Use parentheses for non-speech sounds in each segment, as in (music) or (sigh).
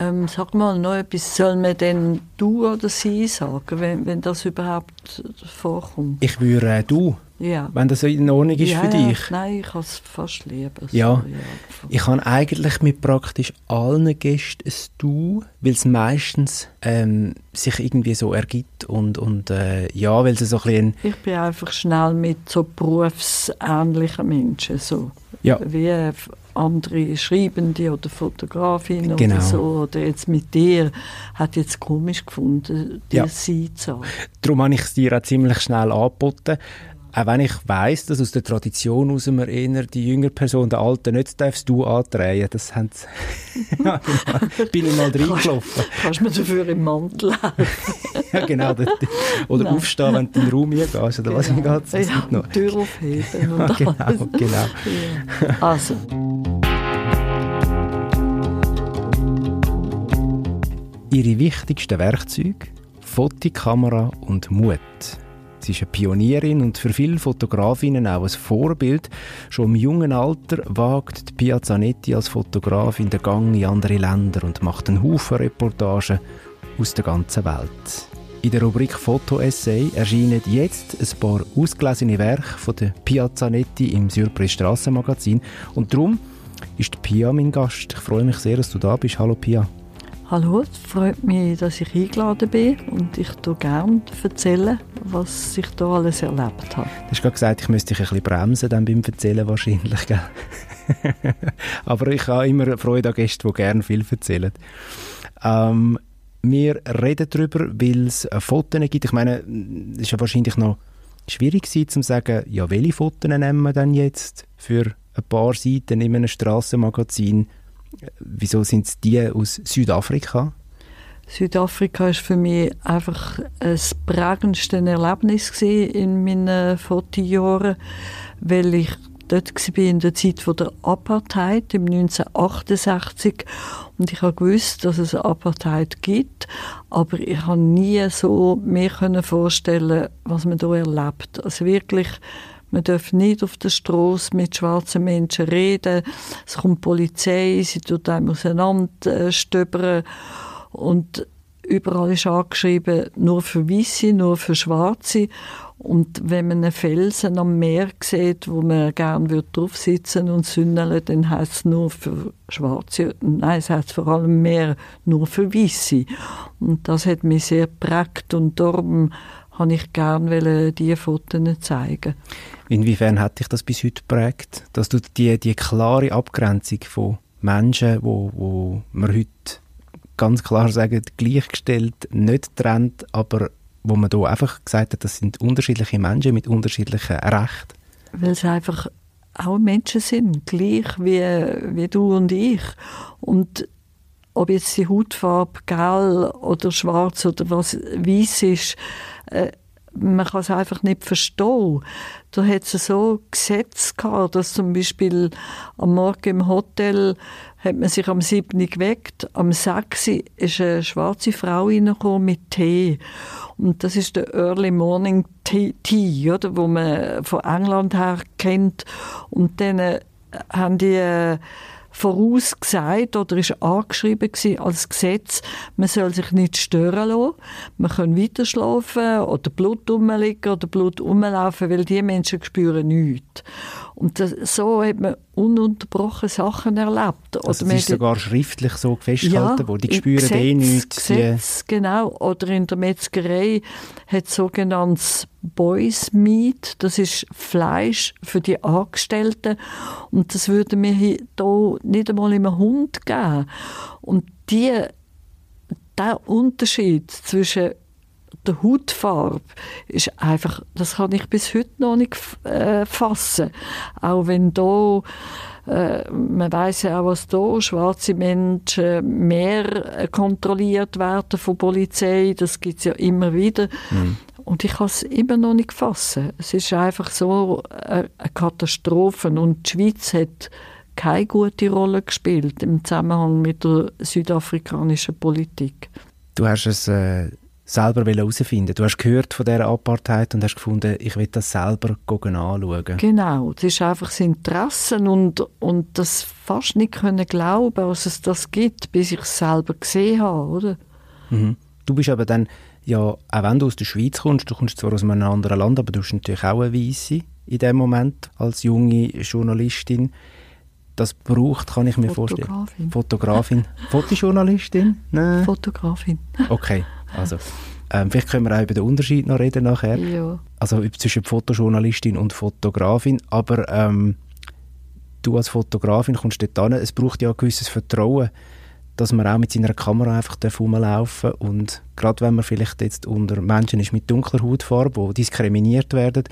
Ähm, sag mal noch etwas, soll man denn du oder sie sagen, wenn, wenn das überhaupt vorkommt? Ich würde äh, du, Ja. wenn das in Ordnung ist ja, für ja, dich. Nein, ich habe es fast lieber. so, Ja. Ich habe eigentlich mit praktisch allen Gästen ein Du, weil es meistens ähm, sich irgendwie so ergibt und, und äh, ja, weil es so ein bisschen... Ich bin einfach schnell mit so berufsähnlichen Menschen, so Ja. wie äh, andere Schreibende oder Fotografinnen Genau. oder so. Oder jetzt mit dir, hat jetzt komisch gefunden, dir Ja. sie zu sagen. Darum habe ich es dir auch ziemlich schnell angeboten. Auch wenn ich weiss, dass aus der Tradition aus man eher die jüngere Person, der Alte, nicht darfst du andrehen. Das haben sie... (laughs) ja, genau. Bin ich mal reingelaufen. Kannst du mir dafür im Mantel (laughs) ja, genau. Oder Nein. aufstehen, wenn du in den Raum gehst. Oder was Genau. geht es Ja, noch? Tür aufheben (laughs) Ja, genau, genau. Ja. Also, Ihre wichtigsten Werkzeuge? Fotokamera und Mut. Sie ist eine Pionierin und für viele Fotografinnen auch ein Vorbild. Schon im jungen Alter wagt Pia Zanetti als Fotografin den Gang in andere Länder und macht einen Haufen Reportagen aus der ganzen Welt. In der Rubrik Foto-Essay erscheinen jetzt ein paar ausgelesene Werke von der Pia Zanetti im Surprise Strassenmagazin und darum ist Pia mein Gast. Ich freue mich sehr, dass du da bist. Hallo Pia. Hallo, es freut mich, dass ich eingeladen bin und ich tue gerne erzählen, was ich da alles erlebt habe. Du hast gerade gesagt, ich müsste dich ein bisschen bremsen dann beim Erzählen wahrscheinlich, gell? (laughs) Aber ich habe immer Freude an Gästen, die gerne viel erzählen. Ähm, wir reden darüber, weil es Fotos gibt. Ich meine, es ist ja wahrscheinlich noch schwierig gewesen, zu sagen, ja, welche Fotos nehmen wir denn jetzt für ein paar Seiten in einem Strassenmagazin? Wieso sind es die aus Südafrika? Südafrika war für mich einfach das prägendste Erlebnis in meinen Fotojahren, weil ich dort war in der Zeit der Apartheid im 1968 und ich gewusst, dass es Apartheid gibt, aber ich habe nie so mir können vorstellen, was man da erlebt. Also wirklich man darf nicht auf der Straße mit schwarzen Menschen reden. Es kommt die Polizei, sie tut einem auseinanderstöbern. Und überall ist angeschrieben, nur für Weiße, nur für Schwarze. Und wenn man einen Felsen am Meer sieht, wo man gerne drauf sitzen und sünneln, dann heißt es nur für Schwarze. Nein, es heißt vor allem mehr nur für Weiße. Und das hat mich sehr geprägt und darum habe ich gerne diese Fotos zeigen. Inwiefern hat dich das bis heute geprägt, dass du die, die klare Abgrenzung von Menschen, wo, wo man heute ganz klar sagen, gleichgestellt, nicht trennt, aber wo man da einfach gesagt hat, das sind unterschiedliche Menschen mit unterschiedlichen Rechten. Weil es einfach auch Menschen sind, gleich wie, wie du und ich. Und ob jetzt die Hautfarbe gelb oder schwarz oder was weiß ist, äh, man kann es einfach nicht verstehen. Da hat es so Gesetze gehabt, dass zum Beispiel am Morgen im Hotel hat man sich am 7. geweckt, am 6. ist eine schwarze Frau reingekommen mit Tee. Und das ist der Early Morning Tea, oder, wo man von England her kennt. Und dann äh, haben die äh, vorausgesagt oder ist angeschrieben gewesen als Gesetz, man soll sich nicht stören lassen, man kann weiter schlafen oder Blut rumliegen oder Blut rumlaufen, weil die Menschen spüren nichts. Und das, so hat man ununterbrochen Sachen erlebt. Also man es ist sogar schriftlich so festgehalten ja, worden, die spüren Gesetz, eh nichts. Die, Gesetz, genau. Oder in der Metzgerei hat es sogenanntes Boys Meat, das ist Fleisch für die Angestellten und das würde mir hier nicht einmal im Hund geben. Und die, der Unterschied zwischen der Hautfarbe ist einfach, das kann ich bis heute noch nicht äh, fassen. Auch wenn da äh, man weiß ja auch, was da schwarze Menschen mehr äh, kontrolliert werden von der Polizei. Das gibt es ja immer wieder. Und ich kann es immer noch nicht fassen. Es ist einfach so äh, eine Katastrophe. Und die Schweiz hat keine gute Rolle gespielt im Zusammenhang mit der südafrikanischen Politik. Du hast ein äh, selber herausfinden Du hast gehört von dieser Apartheid und hast gefunden, ich will das selber anschauen. Genau, das ist einfach das Interesse und, und das fast nicht können glauben, dass es das gibt, bis ich es selber gesehen habe, oder? Mhm. Du bist aber dann, ja, auch wenn du aus der Schweiz kommst, du kommst zwar aus einem anderen Land, aber du bist natürlich auch eine Weisse in dem Moment als junge Journalistin. Das braucht, kann ich mir Fotografin. vorstellen. Fotografin. Fotojournalistin? Nein. Fotografin. Okay, also ähm, vielleicht können wir auch über den Unterschied noch reden nachher. Ja. Also zwischen Fotojournalistin und Fotografin. Aber ähm, du als Fotografin kommst dort an. Es braucht ja ein gewisses Vertrauen, dass man auch mit seiner Kamera einfach rumlaufen darf. Und gerade wenn man vielleicht jetzt unter Menschen ist mit dunkler Hautfarbe, die diskriminiert werden,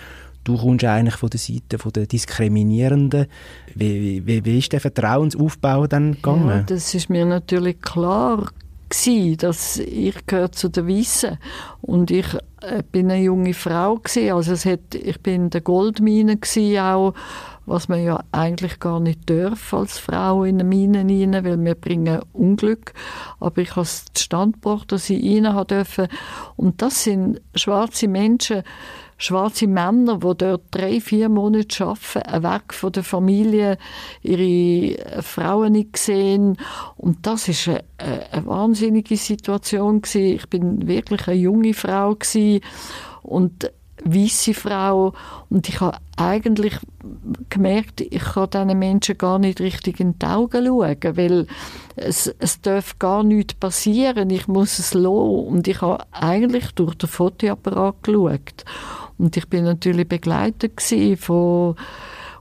du kommst eigentlich von der Seite von der Diskriminierenden. Wie, wie, wie ist der Vertrauensaufbau dann gegangen? Ja, das ist mir natürlich klar gewesen, dass ich gehöre zu den Weißen und ich äh, bin eine junge Frau gewesen. also es hat, ich bin in der Goldmine auch was man ja eigentlich gar nicht darf als Frau in eine Mine rein, weil wir bringen Unglück. Aber ich habe es Stand gebracht, dass ich haben dürfen. Und das sind schwarze Menschen, schwarze Männer, die dort drei, vier Monate arbeiten, weg von der Familie, ihre Frauen nicht sehen. Und das ist eine, eine wahnsinnige Situation gewesen. Ich bin wirklich eine junge Frau gewesen. und weiße Frau. Und ich habe eigentlich gemerkt, ich kann diesen Menschen gar nicht richtig in die Augen schauen, weil es, es darf gar nichts passieren, ich muss es lassen. Und ich habe eigentlich durch den Fotoapparat geschaut. Und ich bin natürlich begleitet von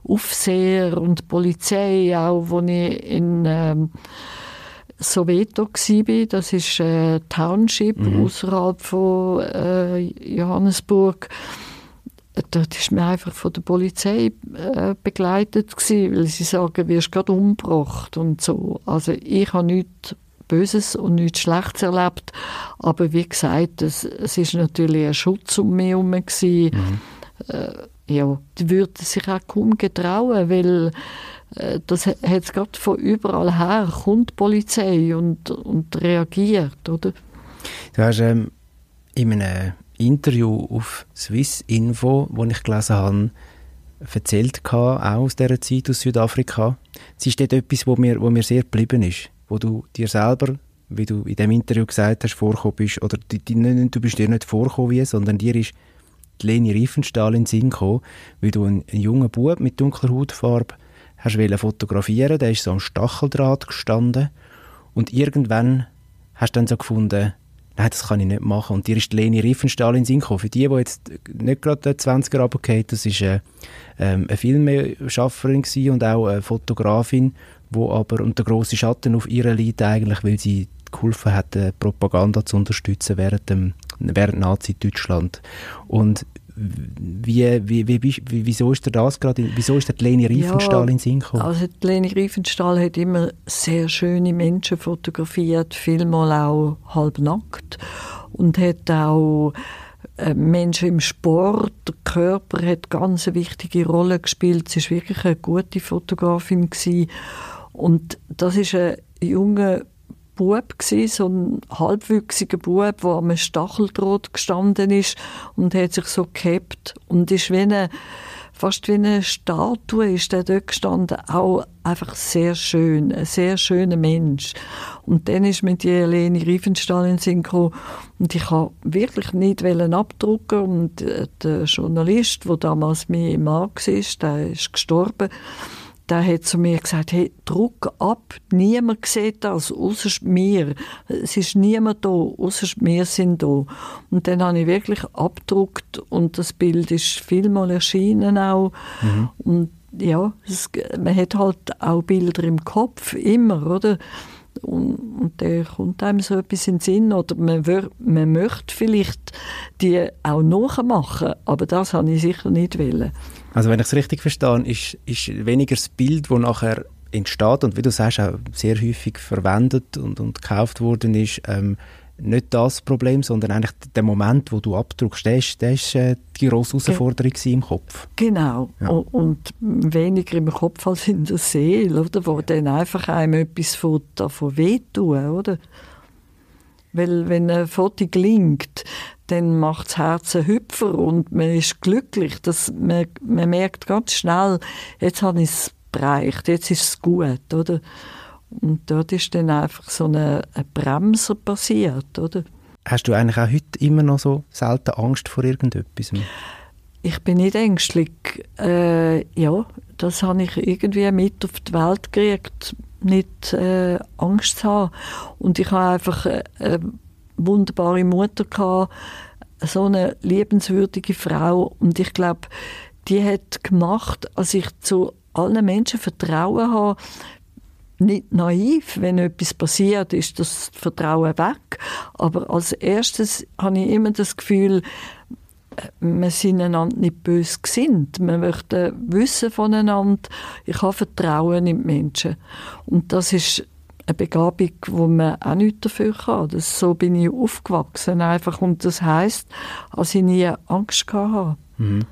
Aufseher und Polizei, auch wo ich in ähm, Soweto war. Das ist ein Township mhm. außerhalb von äh, Johannesburg. Dort ist mir einfach von der Polizei äh, begleitet gewesen, weil sie sagen, wirst gerade umgebracht und so. Also ich habe nichts Böses und nichts Schlechtes erlebt, aber wie gesagt, es, es ist natürlich ein Schutz um mich herum. Mhm. Äh, ja, die würden sich auch kaum getrauen, weil äh, das hat es gerade von überall her, kommt die Polizei und, und reagiert, oder? Du hast ähm, in einem Interview auf Swiss Info, wo ich gelesen habe, erzählt auch aus dieser Zeit aus Südafrika. Es ist dort etwas, wo mir, wo mir sehr geblieben ist, wo du dir selber, wie du in dem Interview gesagt hast, vorgekommen bist, oder die, die, du bist dir nicht vorgekommen sondern dir ist die Leni Riefenstahl in den Sinn gekommen, weil du einen, einen jungen Bub mit dunkler Hautfarbe hast du fotografieren, der ist so am Stacheldraht gestanden und irgendwann hast du dann so gefunden, nein, das kann ich nicht machen. Und dir ist Leni Riefenstahl in Sinn gekommen. Für die, die jetzt nicht gerade 20er runtergehen, das ist äh, ähm, eine Filmschafferin und auch eine Fotografin, wo aber unter grossen Schatten auf ihrer liegt eigentlich, weil sie geholfen hat, Propaganda zu unterstützen während, dem, während Nazi-Deutschland. Und wie, wie, wie, wie, wieso ist dir das gerade, wieso ist dir Leni Riefenstahl ja, in Sinn gekommen? Also Leni Riefenstahl hat immer sehr schöne Menschen fotografiert, vielmal auch halbnackt und hat auch äh, Menschen im Sport, der Körper hat ganz eine wichtige Rolle gespielt. Sie ist wirklich eine gute Fotografin gewesen. und das ist ein junger Bub gewesen, so ein halbwüchsiger Bub, der am Stacheldraht gestanden ist und hat sich so gehabt und ist wie eine, fast wie eine Statue ist der dort gestanden, auch einfach sehr schön, ein sehr schöner Mensch. Und dann ist mit die Leni Riefenstahl in Sinn gekommen und ich habe wirklich nicht abdrucken und äh, der Journalist, der damals mein Mann war, der ist gestorben, der hat zu mir gesagt, hey, druck ab, niemand sieht das, außer mir. Es ist niemand da, außer wir sind da. Und dann habe ich wirklich abgedruckt und das Bild ist vielmal erschienen auch. Mhm. Und ja, es, man hat halt auch Bilder im Kopf, immer, oder? Und, und da kommt einem so etwas in den Sinn. Oder man, wür, man möchte vielleicht die auch nachmachen, aber das habe ich sicher nicht wollen. Also wenn ich es richtig verstehe, ist, ist weniger das Bild, das nachher entsteht und wie du sagst, auch sehr häufig verwendet und, und gekauft worden ist, ähm, nicht das Problem, sondern eigentlich der Moment, wo du abdruckst, der ist, der ist äh, die grosse Herausforderung im Kopf. Genau. Ja. Und weniger im Kopf als in der Seele, oder? Wo dann einfach einem etwas von, davon wehtun, oder? Weil wenn ein Foto gelingt, dann macht das Herz einen Hüpfer und man ist glücklich. Das, man, man merkt ganz schnell, jetzt habe ich es bereicht, jetzt ist es gut, oder? Und dort ist dann einfach so eine, eine Bremse passiert, oder? Hast du eigentlich auch heute immer noch so selten Angst vor irgendetwas? Ich bin nicht ängstlich. Äh, ja, das habe ich irgendwie mit auf die Welt gekriegt, nicht äh, Angst zu haben. Und ich habe einfach äh, eine wunderbare Mutter gehabt, so eine liebenswürdige Frau. Und ich glaube, die hat gemacht, als ich zu allen Menschen Vertrauen habe, nicht naiv, wenn etwas passiert, ist das Vertrauen weg. Aber als erstes habe ich immer das Gefühl, wir sind einander nicht böse gesinnt. Wir möchten wissen voneinander. Ich habe Vertrauen in die Menschen. Und das ist eine Begabung, wo man auch nichts dafür kann. Das, so bin ich aufgewachsen einfach. Und das heisst, dass ich nie Angst hatte. Mhm.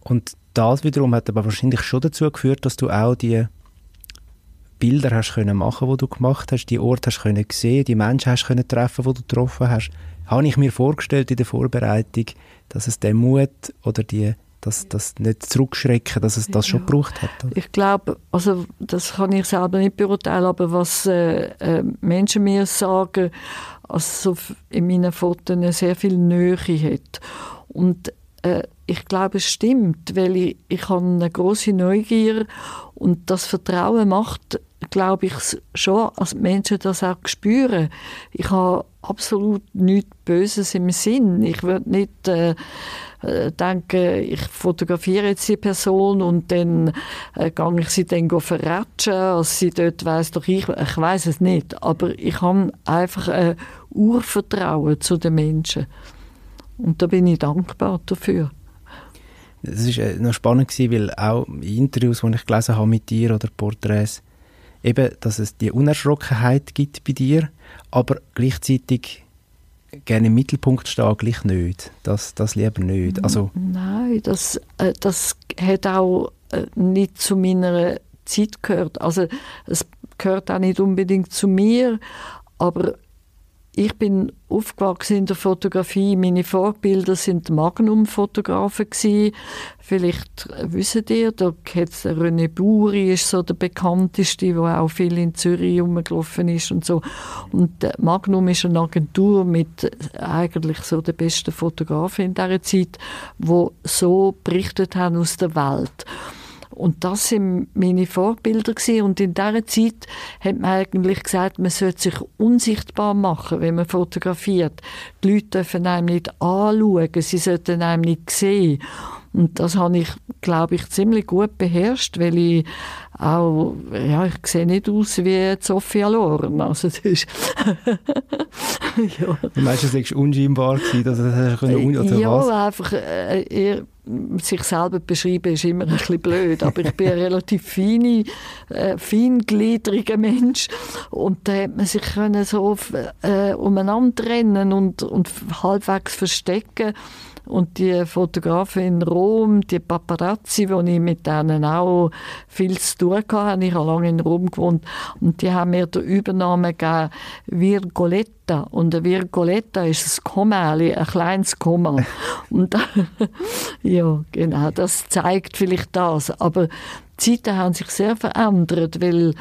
Und das wiederum hat aber wahrscheinlich schon dazu geführt, dass du auch die Bilder hast können machen, die du gemacht hast, die Orte hast können sehen, die Menschen hast können treffen, die du getroffen hast. Habe ich mir vorgestellt in der Vorbereitung, dass es den Mut oder die das, das nicht zurückschrecken, dass es das ja. schon gebraucht hat? Oder? Ich glaube, also das kann ich selber nicht beurteilen, aber was äh, äh, Menschen mir sagen, also in meinen Fotos sehr viel Nähe hat. Und äh, ich glaube, es stimmt, weil ich, ich habe eine große Neugier und das Vertrauen macht, glaube ich, schon, als Menschen das auch spüren. Ich habe absolut nichts Böses im Sinn. Ich würde nicht äh, äh, denken, ich fotografiere jetzt die Person und dann äh, gehe ich sie dann verratschen, als sie dort weiss, doch ich, ich weiß es nicht. Aber ich habe einfach ein Urvertrauen zu den Menschen. Und da bin ich dankbar dafür. Es war äh, noch spannend, weil auch in Interviews, die ich gelesen habe mit dir oder Porträts, eben, dass es die Unerschrockenheit gibt bei dir, aber gleichzeitig gerne im Mittelpunkt stehen, gleich nicht. Das, das lieber nicht. Also, Nein, das, äh, das hat auch äh, nicht zu meiner Zeit gehört. Also es gehört auch nicht unbedingt zu mir, aber ich bin aufgewachsen in der Fotografie. Meine Vorbilder sind Magnum-Fotografen Vielleicht wisst ihr, da hat's René Buri ist so der bekannteste, der auch viel in Zürich rumgelaufen ist und so. Und Magnum ist eine Agentur mit eigentlich so den besten Fotografen in dieser Zeit, wo so berichtet haben aus der Welt. Und das sind meine Vorbilder gewesen. Und in dieser Zeit hat man eigentlich gesagt, man sollte sich unsichtbar machen, wenn man fotografiert. Die Leute dürfen einem nicht anschauen, sie sollten einem nicht sehen. Und das habe ich, glaube ich, ziemlich gut beherrscht, weil ich auch, ja, ich sehe nicht aus wie Sophia Loren. Also das ist (laughs) ja. Du meinst, es war unscheinbar dass es oder ja, was? einfach, äh, sich selber beschreiben ist immer ein bisschen blöd, aber ich bin ein relativ feine, äh, feingliedriger Mensch und da hat man sich können so äh, umeinander rennen und, und halbwegs verstecken und die Fotografen in Rom, die Paparazzi, wo ich mit denen auch viel zu tun hatte, ich habe lange in Rom gewohnt, und die haben mir den Übernahme gegeben, Virgoletta. Und ein Virgoletta ist ein Kommerli, ein kleines Komma. (laughs) und (laughs) ja, genau, das zeigt vielleicht das. Aber die Zeiten haben sich sehr verändert, weil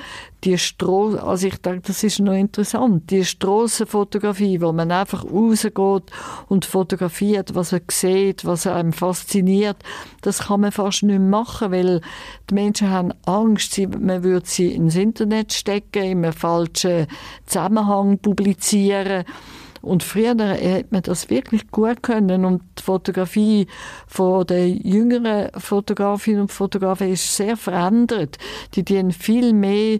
die Stro also ich denke, das ist noch interessant, die Strassenfotografie, wo man einfach rausgeht und fotografiert, was er sieht, was einem fasziniert, das kann man fast nicht machen, weil die Menschen haben Angst, man würde sie ins Internet stecken, in einem falschen Zusammenhang publizieren und früher hat man das wirklich gut können und die Fotografie von den jüngeren Fotografinnen und Fotografen ist sehr verändert. Die dienen viel mehr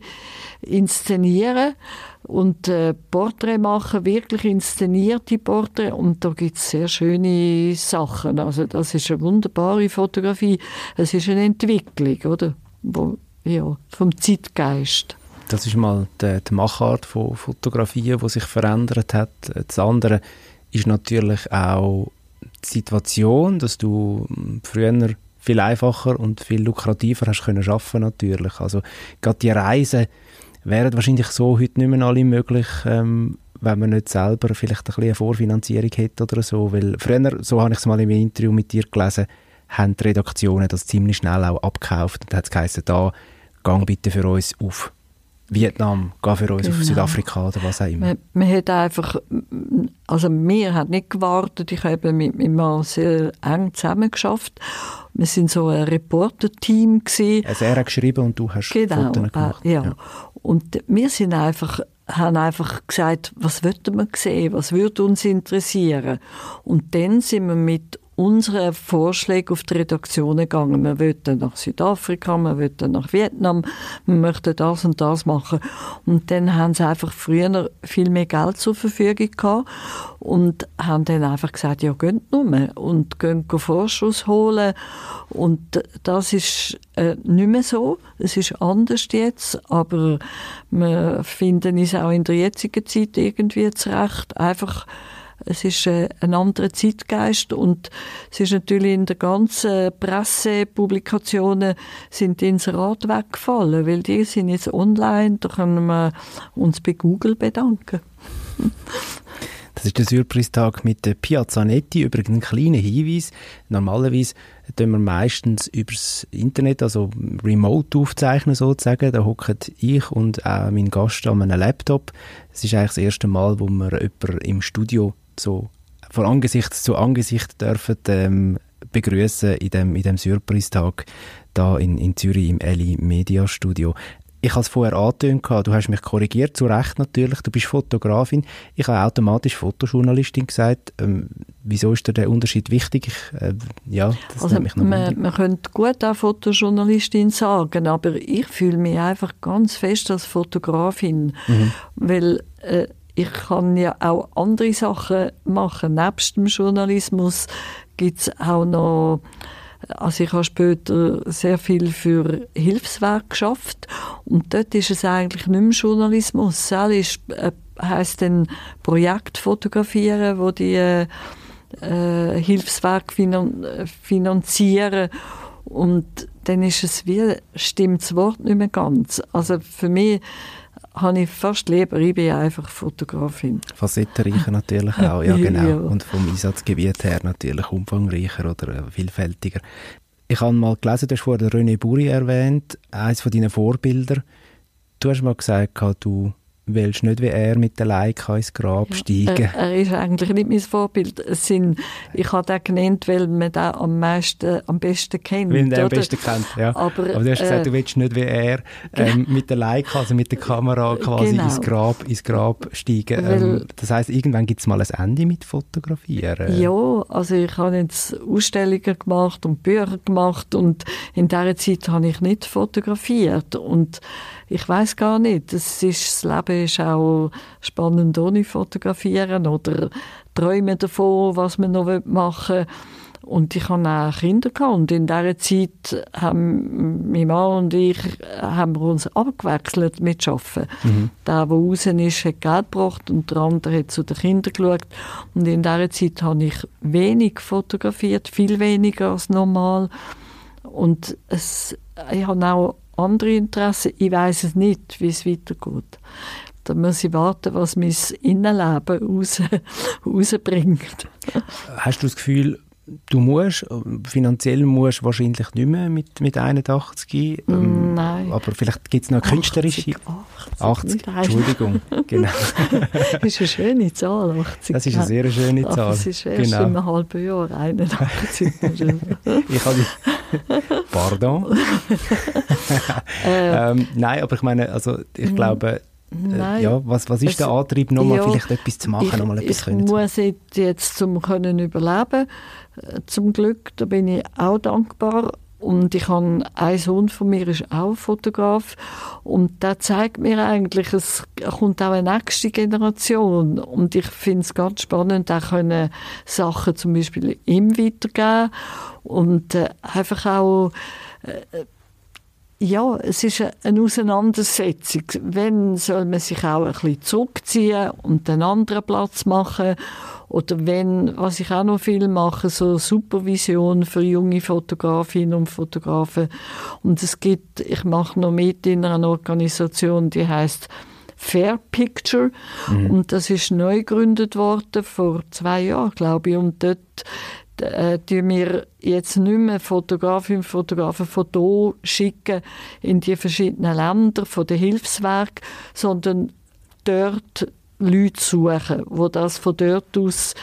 inszenieren und äh, Porträt machen, wirklich inszenierte Porträts und da gibt es sehr schöne Sachen. Also das ist eine wunderbare Fotografie. Es ist eine Entwicklung, oder? Wo, ja, vom Zeitgeist. Das ist mal die, die Machart von Fotografien, die sich verändert hat. Das andere ist natürlich auch die Situation, dass du früher viel einfacher und viel lukrativer hast können schaffen natürlich. Also gerade die Reisen wären wahrscheinlich so heute nicht mehr alle möglich, ähm, wenn man nicht selber vielleicht ein eine Vorfinanzierung hätte oder so, weil früher, so habe ich es mal im Interview mit dir gelesen, haben die Redaktionen das ziemlich schnell auch abgekauft und hat es geheißen, da, gang bitte für uns auf Vietnam, geh für uns genau. auf Südafrika oder was auch immer. Man, man hat einfach, also wir haben nicht gewartet, ich habe mit meinem Mann sehr eng zusammen geschafft. Wir sind so ein Reporter-Team gewesen. Also er hat geschrieben und du hast genau, Fotos gemacht. Äh, ja. ja. Und wir sind einfach haben einfach gesagt, was wollten wir sehen, was würde uns interessieren. Und dann sind wir mit unsere Vorschläge auf die Redaktion gegangen. Wir wollten nach Südafrika, wir wollten nach Vietnam, wir möchten das und das machen. Und dann haben sie einfach früher viel mehr Geld zur Verfügung gehabt und haben dann einfach gesagt, ja, geht nur und gehen Vorschuss holen. Und das ist äh, nicht mehr so. Es ist anders jetzt, aber wir finden es auch in der jetzigen Zeit irgendwie zurecht, einfach es ist äh, ein anderer Zeitgeist und es ist natürlich in der ganzen Pressepublikationen sind die Inserate weggefallen, weil die sind jetzt online, da können wir uns bei Google bedanken. Das ist der Surprise-Tag mit der Piazzanetti. Übrigens ein kleiner Hinweis. Normalerweise tun wir meistens übers Internet, also remote aufzeichnen sozusagen. Da hocken ich und auch mein Gast an einem Laptop. Es ist eigentlich das erste Mal, wo wir jemanden im Studio so von Angesicht zu Angesicht dürfen ähm, begrüßen in dem, in dem Surprise-Tag da in, in Zürich im Eli Media Studio. Ich habe es vorher angetönt, du hast mich korrigiert, zu Recht natürlich, du bist Fotografin. Ich habe automatisch Fotojournalistin gesagt. Ähm, wieso ist dir der Unterschied wichtig? Ich, äh, ja, das also mich noch man, man könnte gut auch Fotojournalistin sagen, aber ich fühle mich einfach ganz fest als Fotografin, mhm. weil äh, ich kann ja auch andere Sachen machen. Nebst dem Journalismus gibt es auch noch, also ich habe später sehr viel für Hilfswerk geschafft und dort ist es eigentlich nicht mehr Journalismus. Es ist, äh, heisst dann Projekt fotografieren, wo die äh, äh Hilfswerk finan finanzieren und dann ist es wie, stimmt das Wort nicht mehr ganz. Also für mich habe ich fast lieber, ich bin einfach Fotografin. Facettenreicher natürlich auch, ja (laughs) genau. Ja. Und vom Einsatzgebiet her natürlich umfangreicher oder äh, vielfältiger. Ich habe mal gelesen, du hast vorhin René Buri erwähnt, eines von deinen Vorbilder. Du hast mal gesagt, du willst nicht wie er mit der Leica ins Grab ja, steigen. Er, er, ist eigentlich nicht mein Vorbild. Es sind, ich habe den genannt, weil man den am, meisten, am besten kennt. Weil man den am besten kennt, ja. Aber, Aber du hast gesagt, äh, du willst nicht wie er (laughs) ähm, mit der Leica, also mit der Kamera quasi genau. ins, Grab, ins Grab steigen. Ähm, das heisst, irgendwann gibt es mal ein Ende mit Fotografieren. Ja, also ich habe jetzt Ausstellungen gemacht und Bücher gemacht und in dieser Zeit habe ich nicht fotografiert und ich weiß gar nicht. Das, ist, das Leben ist auch spannend ohne Fotografieren oder Träumen davon, was man noch machen will. Und ich hatte auch Kinder gehabt. Und in dieser Zeit haben mein Mann und ich haben wir uns abgewechselt mit Arbeiten. Mhm. Der, der raus ist, hat Geld gebracht und der andere hat zu den Kindern geschaut. Und in dieser Zeit habe ich wenig fotografiert, viel weniger als normal. Und es, ich habe auch andere Interessen. Ich weiß es nicht, wie es weitergeht. Da muss ich warten, was mein Innenleben raus, (laughs) rausbringt. Hast du das Gefühl, du musst, finanziell musst du wahrscheinlich nicht mehr mit, mit 81. Ähm, Nein. Aber vielleicht gibt es noch künstlerische... 80, 80 Entschuldigung. (laughs) genau. das ist eine schöne Zahl, 80. Das ist eine sehr schöne Zahl. Aber es ist erst genau. in einem halben Jahr, 81. (laughs) ich habe Pardon? (laughs) Äh. ähm, nein, aber ich meine, also ich mhm. glaube... Äh, ja, was, was ist es, der Antrieb, nochmal ja, vielleicht etwas zu machen, nochmal etwas ich können Ich muss jetzt, um können überleben zum Glück, da bin ich auch dankbar. Und ich habe einen Sohn von mir, ist auch Fotograf. Und der zeigt mir eigentlich, es kommt auch eine nächste Generation. Und ich finde es ganz spannend, auch können Sachen zum Beispiel ihm weitergeben. Und äh, einfach auch, äh, ja, es ist eine Auseinandersetzung. Wenn soll man sich auch ein bisschen zurückziehen und einen anderen Platz machen? Oder wenn, was ich auch noch viel mache, so Supervision für junge Fotografinnen und Fotografen. Und es gibt, ich mache noch mit in einer Organisation, die heißt Fair Picture. Mhm. Und das ist neu gegründet worden vor zwei Jahren, glaube ich. Und dort äh, wir jetzt nicht mehr Fotografinnen und Fotografen von hier schicken in die verschiedenen Länder von den Hilfswerken, sondern dort Leute suchen, die das von dort aus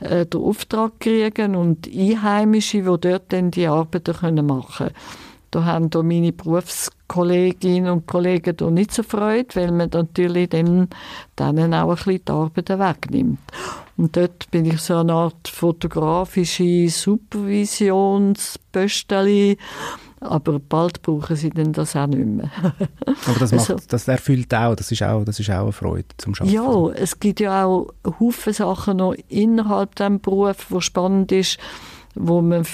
äh, den Auftrag kriegen und Einheimische, die dort dann die Arbeiten machen können. Da haben da meine Berufskolleginnen und Kollegen da nicht so Freude, weil man natürlich dann denen auch ein bisschen die Arbeiten wegnimmt. Und dort bin ich so eine Art fotografische Supervisionsbösteli aber bald brauchen sie dann das auch nicht mehr. (laughs) aber das, macht, also, das erfüllt auch das, ist auch, das ist auch eine Freude zum Arbeiten. Ja, es gibt ja auch Haufen Sachen noch innerhalb diesem Beruf, wo spannend ist, wo man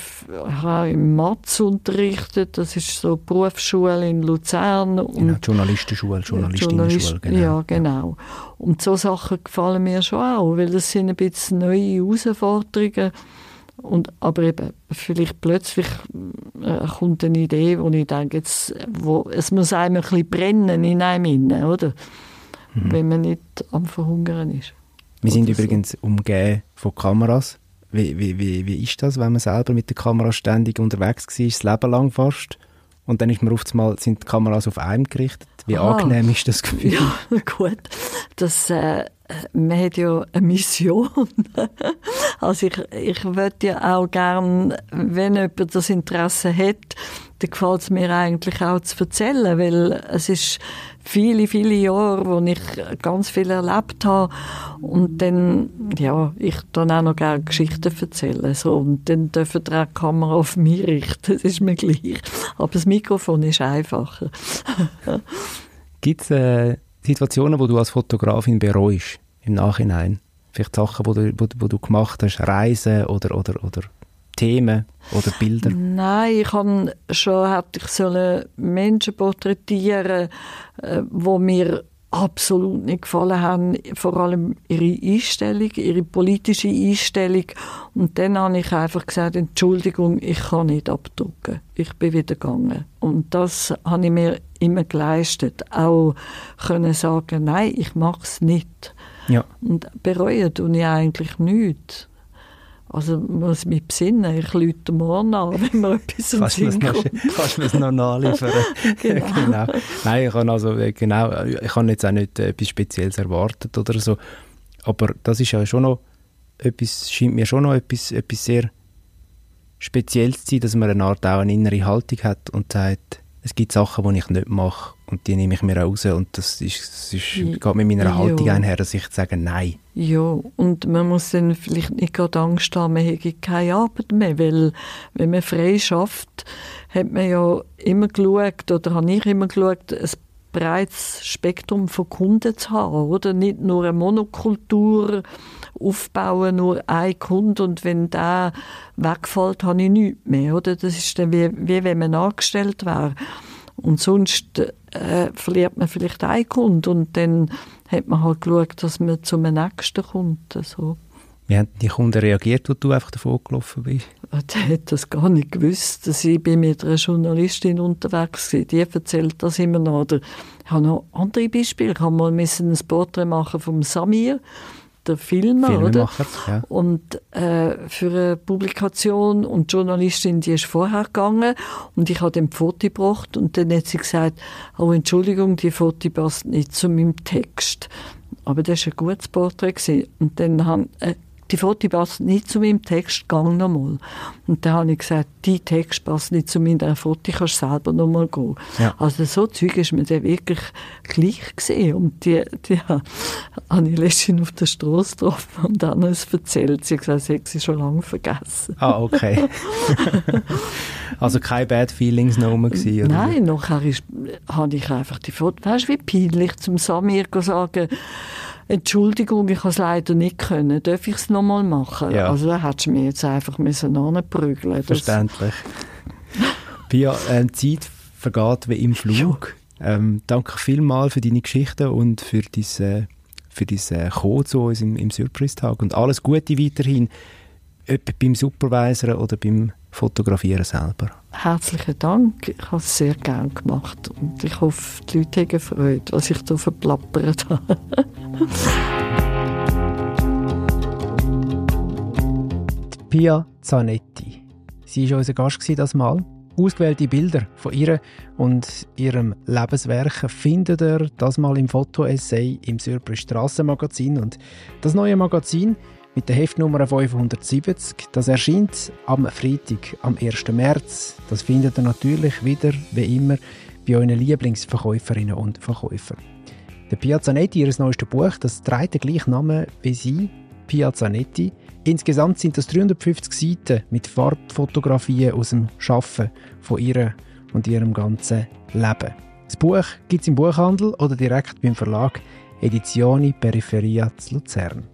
im Matz unterrichtet, das ist so die Berufsschule in Luzern. Und genau, Journalistenschule, Journalistinnenschule, genau. Ja, genau. Und so Sachen gefallen mir schon auch, weil das sind ein bisschen neue Herausforderungen, und, aber eben, vielleicht plötzlich äh, kommt eine Idee, wo ich denke, jetzt, wo, es muss einem ein bisschen brennen in einem innen, oder? Mhm. Wenn man nicht am Verhungern ist. Wir sind übrigens so. umgeben von Kameras. Wie, wie, wie, wie ist das, wenn man selber mit der Kamera ständig unterwegs war, das Leben lang fast? Und dann ist man oft mal, sind die Kameras auf einem gerichtet. Wie Aha. angenehm ist das Gefühl? Ja, (laughs) gut. Das, äh, man hat ja eine Mission. (laughs) also ich, ich würde ja auch gern, wenn jemand das Interesse hat, dann gefällt es mir eigentlich auch zu erzählen, weil es ist viele, viele Jahre, wo ich ganz viel erlebt habe und dann, ja, ich dann auch noch gerne Geschichten erzählen, so, und dann dürfen die Kamera auf mich richten, das ist mir gleich. Aber das Mikrofon ist einfacher. (laughs) Gibt es äh, Situationen, wo du als Fotografin bereust, im Nachhinein? Vielleicht Sachen, wo du, wo, wo du gemacht hast, Reisen oder, oder, oder Themen oder Bilder? Nein, ich habe schon hätte ich sollen Menschen porträtieren, äh, wo mir absolut nicht gefallen haben, vor allem ihre Einstellung, ihre politische Einstellung. Und dann habe ich einfach gesagt, Entschuldigung, ich kann nicht abdrucken. Ich bin wieder gegangen. Und das habe ich mir immer geleistet. Auch können sagen, nein, ich mache es nicht. Ja. Und bereuen tue ich eigentlich nichts. Also man muss mich besinnen, ich lüte morgen an, (laughs) wenn mir etwas im Sinn kommt. Kannst du mir es (laughs) noch nachliefern? (laughs) genau. genau. Nein, ich habe also, äh, genau, ich habe jetzt auch nicht äh, etwas Spezielles erwartet oder so, aber das ist ja schon noch etwas, scheint mir schon noch etwas, etwas sehr Spezielles zu sein, dass man eine Art auch eine innere Haltung hat und sagt, es gibt Sachen, die ich nicht mache und die nehme ich mir raus und das, ist, das ist, geht mit meiner Haltung einher, dass ich sage Nein. Ja, und man muss dann vielleicht nicht gerade Angst haben, man hätte keine Arbeit mehr, weil wenn man frei schafft, hat man ja immer geschaut, oder habe ich immer geschaut, ein breites Spektrum von Kunden zu haben, oder? Nicht nur eine Monokultur aufbauen, nur ein Kunde und wenn der wegfällt, habe ich nichts mehr, oder? Das ist dann wie, wie wenn man angestellt wäre. Und sonst äh, verliert man vielleicht einen Kunden und dann hat man halt geschaut, dass man zum nächsten kommt. So. Wie haben die Kunden reagiert, als du einfach davon gelaufen bist? Der hat das gar nicht gewusst. Dass ich bin mit einer Journalistin unterwegs war. Die erzählt das immer noch. Oder ich habe noch andere Beispiele. Ich habe mal ein Porträt machen vom Samir der Filmer, oder? Ja. Und äh, für eine Publikation und die Journalistin, die ist vorher gegangen und ich habe dem Foto gebracht und dann hat sie gesagt, oh Entschuldigung, die Foto passt nicht zu meinem Text. Aber das war ein gutes Porträt. Und dann haben, äh, die Foto passt nicht zu meinem Text, gang nochmal. Und dann habe ich gesagt, die Text passt nicht zu meiner Foto, kannst selber nochmal gehen. Ja. Also so Zeug ist mir dann wirklich gleich gesehen. Und die, die habe ich letztens auf der Straße getroffen und dann es erzählt. Sie hat gesagt, sie hat sie schon lange vergessen. Ah, okay. (laughs) also keine Bad Feelings noch rum gewesen? Nein, nachher ist, habe ich einfach die Foto, weißt du, wie peinlich zum Samir sagen, Entschuldigung, ich habe es leider nicht können. Darf ich es nochmal machen? Ja. Also da hättest du mir jetzt einfach müssen anprügeln Verständlich. Pia, äh, Zeit vergeht wie im Flug. Ähm, danke vielmals für deine Geschichten und für diese für dein äh, Kommen zu uns im, im Surprise-Tag und alles Gute weiterhin ob beim Supervisor oder beim Fotografieren selber? Herzlichen Dank. Ich habe es sehr gerne gemacht und ich hoffe, die Leute haben Freude, was ich hier verplappert habe. (laughs) Pia Zanetti. Sie war unser Gast das Mal. Ausgewählte Bilder von ihr und ihrem Lebenswerk findet ihr das mal im Fotoessay im Surprise Strassenmagazin. Und das neue Magazin mit der Heftnummer 570, das erscheint am Freitag, am 1. März. Das findet ihr natürlich wieder, wie immer, bei euren Lieblingsverkäuferinnen und Verkäufern. Der Piazzanetti, ihr neuestes Buch, das trägt den gleichen Namen wie sie, Piazzanetti. Insgesamt sind das 350 Seiten mit Farbfotografien aus dem Schaffen von ihr und ihrem ganzen Leben. Das Buch gibt es im Buchhandel oder direkt beim Verlag Edizioni Periferia zu Luzern.